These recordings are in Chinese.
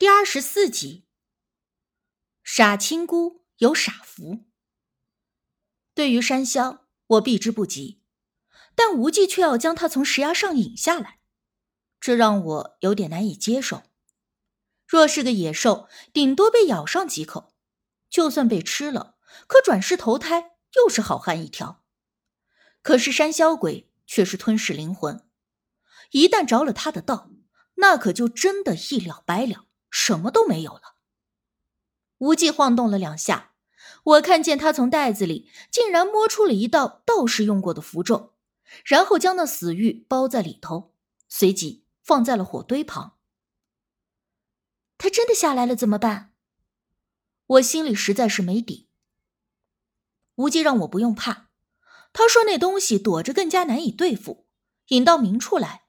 第二十四集，傻亲姑有傻福。对于山魈，我避之不及，但无忌却要将他从石崖上引下来，这让我有点难以接受。若是个野兽，顶多被咬上几口，就算被吃了，可转世投胎又是好汉一条。可是山魈鬼却是吞噬灵魂，一旦着了他的道，那可就真的一了百了。什么都没有了。无忌晃动了两下，我看见他从袋子里竟然摸出了一道道士用过的符咒，然后将那死玉包在里头，随即放在了火堆旁。他真的下来了怎么办？我心里实在是没底。无忌让我不用怕，他说那东西躲着更加难以对付，引到明处来，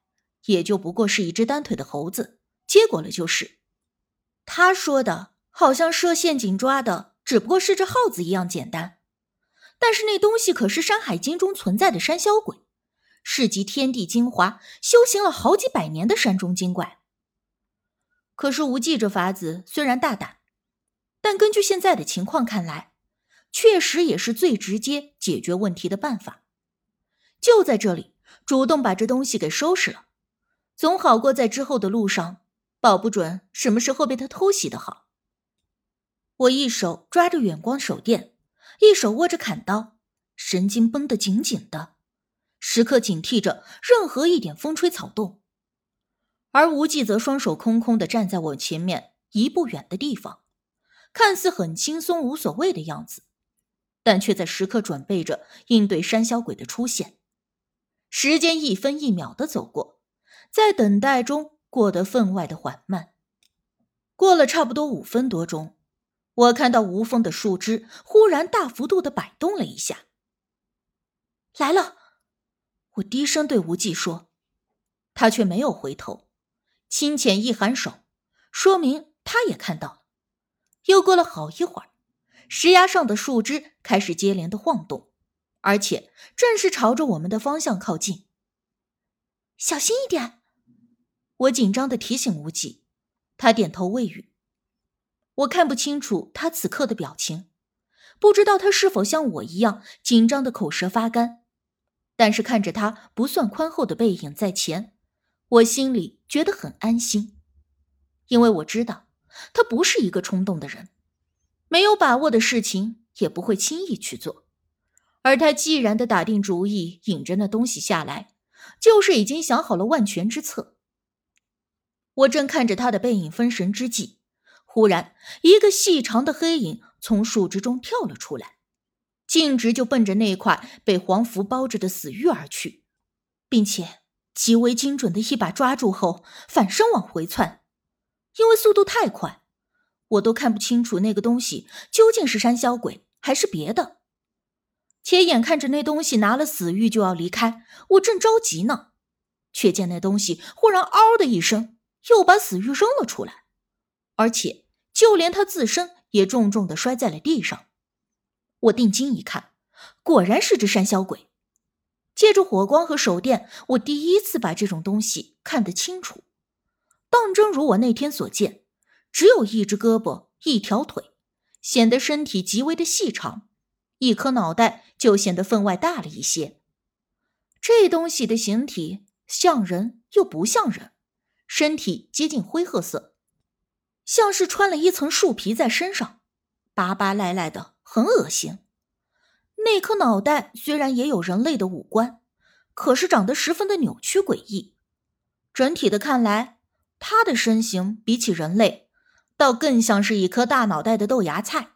也就不过是一只单腿的猴子，结果了就是。他说的好像设陷阱抓的只不过是只耗子一样简单，但是那东西可是《山海经》中存在的山魈鬼，是集天地精华、修行了好几百年的山中精怪。可是无忌这法子虽然大胆，但根据现在的情况看来，确实也是最直接解决问题的办法。就在这里主动把这东西给收拾了，总好过在之后的路上。保不准什么时候被他偷袭的好。我一手抓着远光手电，一手握着砍刀，神经绷得紧紧的，时刻警惕着任何一点风吹草动。而无忌则双手空空的站在我前面一步远的地方，看似很轻松无所谓的样子，但却在时刻准备着应对山魈鬼的出现。时间一分一秒的走过，在等待中。过得分外的缓慢。过了差不多五分多钟，我看到无风的树枝忽然大幅度的摆动了一下。来了，我低声对无忌说，他却没有回头，轻浅一颔首，说明他也看到了。又过了好一会儿，石崖上的树枝开始接连的晃动，而且正是朝着我们的方向靠近。小心一点。我紧张的提醒无忌，他点头未语。我看不清楚他此刻的表情，不知道他是否像我一样紧张的口舌发干。但是看着他不算宽厚的背影在前，我心里觉得很安心，因为我知道他不是一个冲动的人，没有把握的事情也不会轻易去做。而他既然的打定主意引着那东西下来，就是已经想好了万全之策。我正看着他的背影分神之际，忽然一个细长的黑影从树枝中跳了出来，径直就奔着那块被黄符包着的死玉而去，并且极为精准的一把抓住后反身往回窜。因为速度太快，我都看不清楚那个东西究竟是山魈鬼还是别的。且眼看着那东西拿了死玉就要离开，我正着急呢，却见那东西忽然“嗷”的一声。又把死玉扔了出来，而且就连他自身也重重的摔在了地上。我定睛一看，果然是只山魈鬼。借着火光和手电，我第一次把这种东西看得清楚。当真如我那天所见，只有一只胳膊，一条腿，显得身体极为的细长，一颗脑袋就显得分外大了一些。这东西的形体像人又不像人。身体接近灰褐色，像是穿了一层树皮在身上，巴巴赖赖的，很恶心。那颗脑袋虽然也有人类的五官，可是长得十分的扭曲诡异。整体的看来，它的身形比起人类，倒更像是一颗大脑袋的豆芽菜。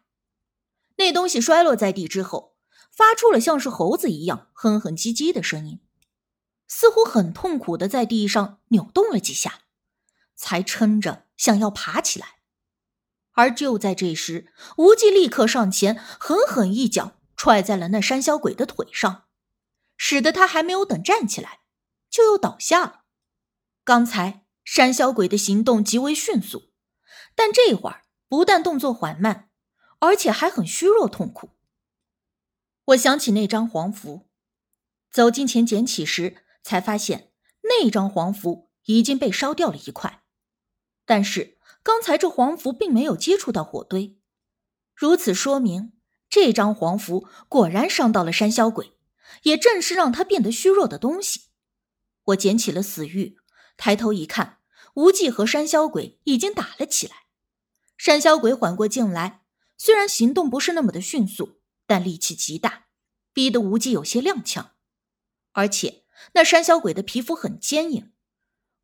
那东西摔落在地之后，发出了像是猴子一样哼哼唧唧的声音，似乎很痛苦的在地上扭动了几下。才撑着想要爬起来，而就在这时，无忌立刻上前，狠狠一脚踹在了那山魈鬼的腿上，使得他还没有等站起来，就又倒下了。刚才山魈鬼的行动极为迅速，但这会儿不但动作缓慢，而且还很虚弱痛苦。我想起那张黄符，走近前捡起时，才发现那张黄符已经被烧掉了一块。但是刚才这黄符并没有接触到火堆，如此说明这张黄符果然伤到了山魈鬼，也正是让他变得虚弱的东西。我捡起了死玉，抬头一看，无忌和山魈鬼已经打了起来。山魈鬼缓过劲来，虽然行动不是那么的迅速，但力气极大，逼得无忌有些踉跄。而且那山魈鬼的皮肤很坚硬。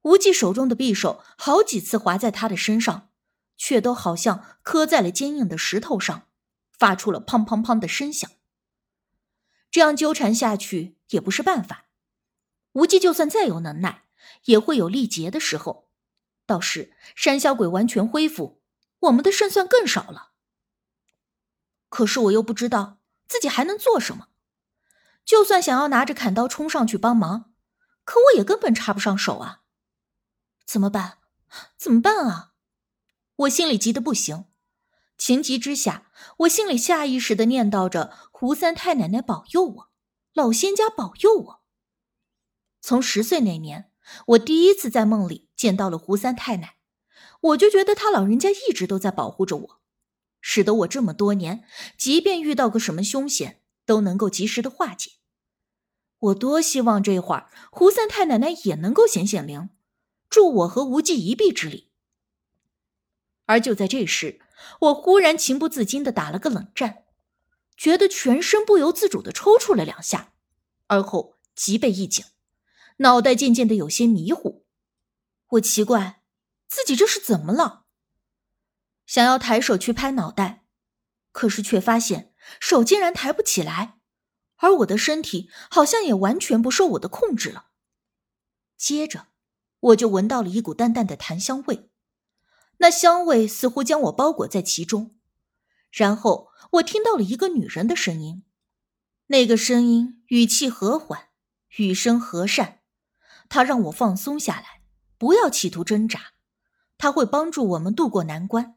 无忌手中的匕首好几次划在他的身上，却都好像磕在了坚硬的石头上，发出了砰砰砰的声响。这样纠缠下去也不是办法。无忌就算再有能耐，也会有力竭的时候。到时山魈鬼完全恢复，我们的胜算更少了。可是我又不知道自己还能做什么。就算想要拿着砍刀冲上去帮忙，可我也根本插不上手啊。怎么办？怎么办啊！我心里急得不行，情急之下，我心里下意识的念叨着：“胡三太奶奶保佑我，老仙家保佑我。”从十岁那年，我第一次在梦里见到了胡三太奶，我就觉得他老人家一直都在保护着我，使得我这么多年，即便遇到个什么凶险，都能够及时的化解。我多希望这会儿胡三太奶奶也能够显显灵。助我和无忌一臂之力。而就在这时，我忽然情不自禁的打了个冷战，觉得全身不由自主的抽搐了两下，而后脊背一紧，脑袋渐渐的有些迷糊。我奇怪自己这是怎么了，想要抬手去拍脑袋，可是却发现手竟然抬不起来，而我的身体好像也完全不受我的控制了。接着。我就闻到了一股淡淡的檀香味，那香味似乎将我包裹在其中。然后我听到了一个女人的声音，那个声音语气和缓，语声和善。她让我放松下来，不要企图挣扎，她会帮助我们渡过难关。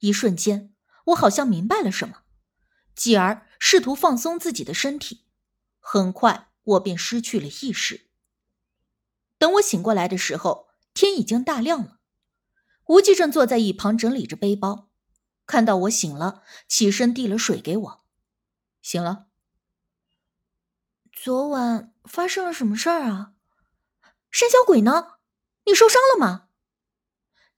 一瞬间，我好像明白了什么，继而试图放松自己的身体。很快，我便失去了意识。等我醒过来的时候，天已经大亮了。无忌正坐在一旁整理着背包，看到我醒了，起身递了水给我。醒了。昨晚发生了什么事儿啊？山小鬼呢？你受伤了吗？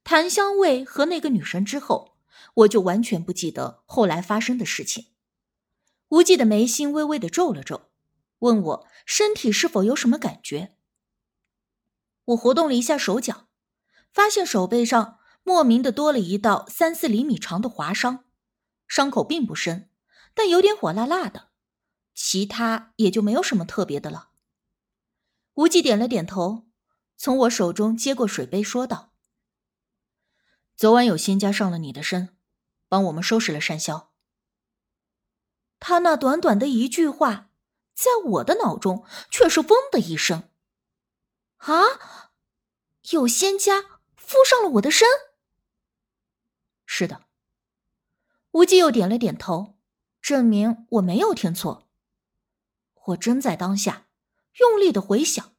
檀香味和那个女神之后，我就完全不记得后来发生的事情。无忌的眉心微微的皱了皱，问我身体是否有什么感觉。我活动了一下手脚，发现手背上莫名的多了一道三四厘米长的划伤，伤口并不深，但有点火辣辣的。其他也就没有什么特别的了。无忌点了点头，从我手中接过水杯，说道：“昨晚有仙家上了你的身，帮我们收拾了山魈。”他那短短的一句话，在我的脑中却是“嗡”的一声。啊！有仙家附上了我的身。是的，无忌又点了点头，证明我没有听错。我真在当下用力的回想，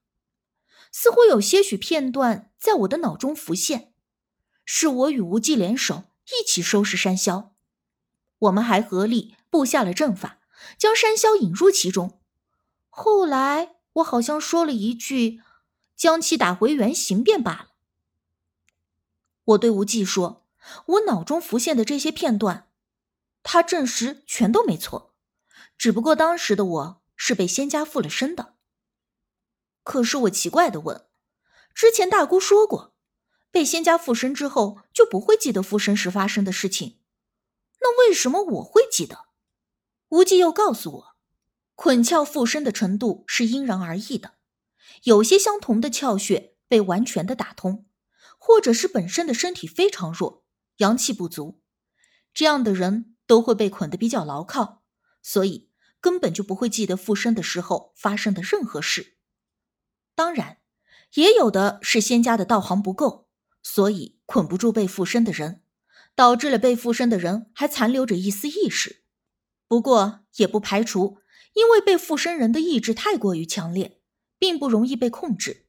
似乎有些许片段在我的脑中浮现，是我与无忌联手一起收拾山魈，我们还合力布下了阵法，将山魈引入其中。后来我好像说了一句。将其打回原形便罢了。我对无忌说：“我脑中浮现的这些片段，他证实全都没错。只不过当时的我是被仙家附了身的。可是我奇怪的问：之前大姑说过，被仙家附身之后就不会记得附身时发生的事情，那为什么我会记得？”无忌又告诉我，捆窍附身的程度是因人而异的。有些相同的窍穴被完全的打通，或者是本身的身体非常弱，阳气不足，这样的人都会被捆得比较牢靠，所以根本就不会记得附身的时候发生的任何事。当然，也有的是仙家的道行不够，所以捆不住被附身的人，导致了被附身的人还残留着一丝意识。不过也不排除，因为被附身人的意志太过于强烈。并不容易被控制，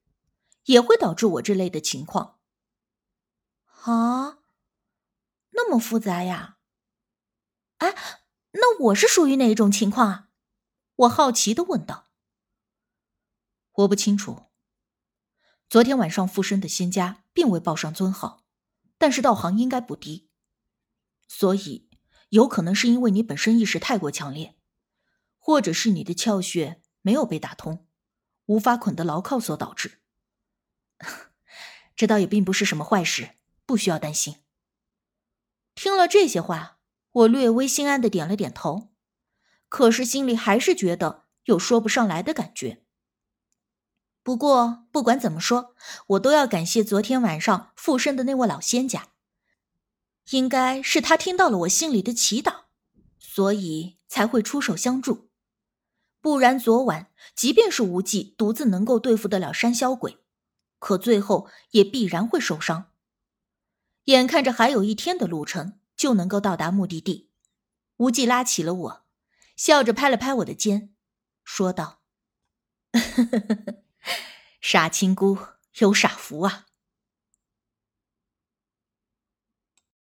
也会导致我这类的情况。啊，那么复杂呀？哎，那我是属于哪一种情况啊？我好奇的问道。我不清楚。昨天晚上附身的仙家并未报上尊号，但是道行应该不低，所以有可能是因为你本身意识太过强烈，或者是你的窍穴没有被打通，无法捆得牢靠所导致。这倒也并不是什么坏事，不需要担心。听了这些话，我略微心安的点了点头，可是心里还是觉得有说不上来的感觉。不过不管怎么说，我都要感谢昨天晚上附身的那位老仙家，应该是他听到了我心里的祈祷，所以才会出手相助。不然昨晚即便是无忌独自能够对付得了山魈鬼。可最后也必然会受伤。眼看着还有一天的路程就能够到达目的地，无忌拉起了我，笑着拍了拍我的肩，说道：“ 傻青姑有傻福啊。”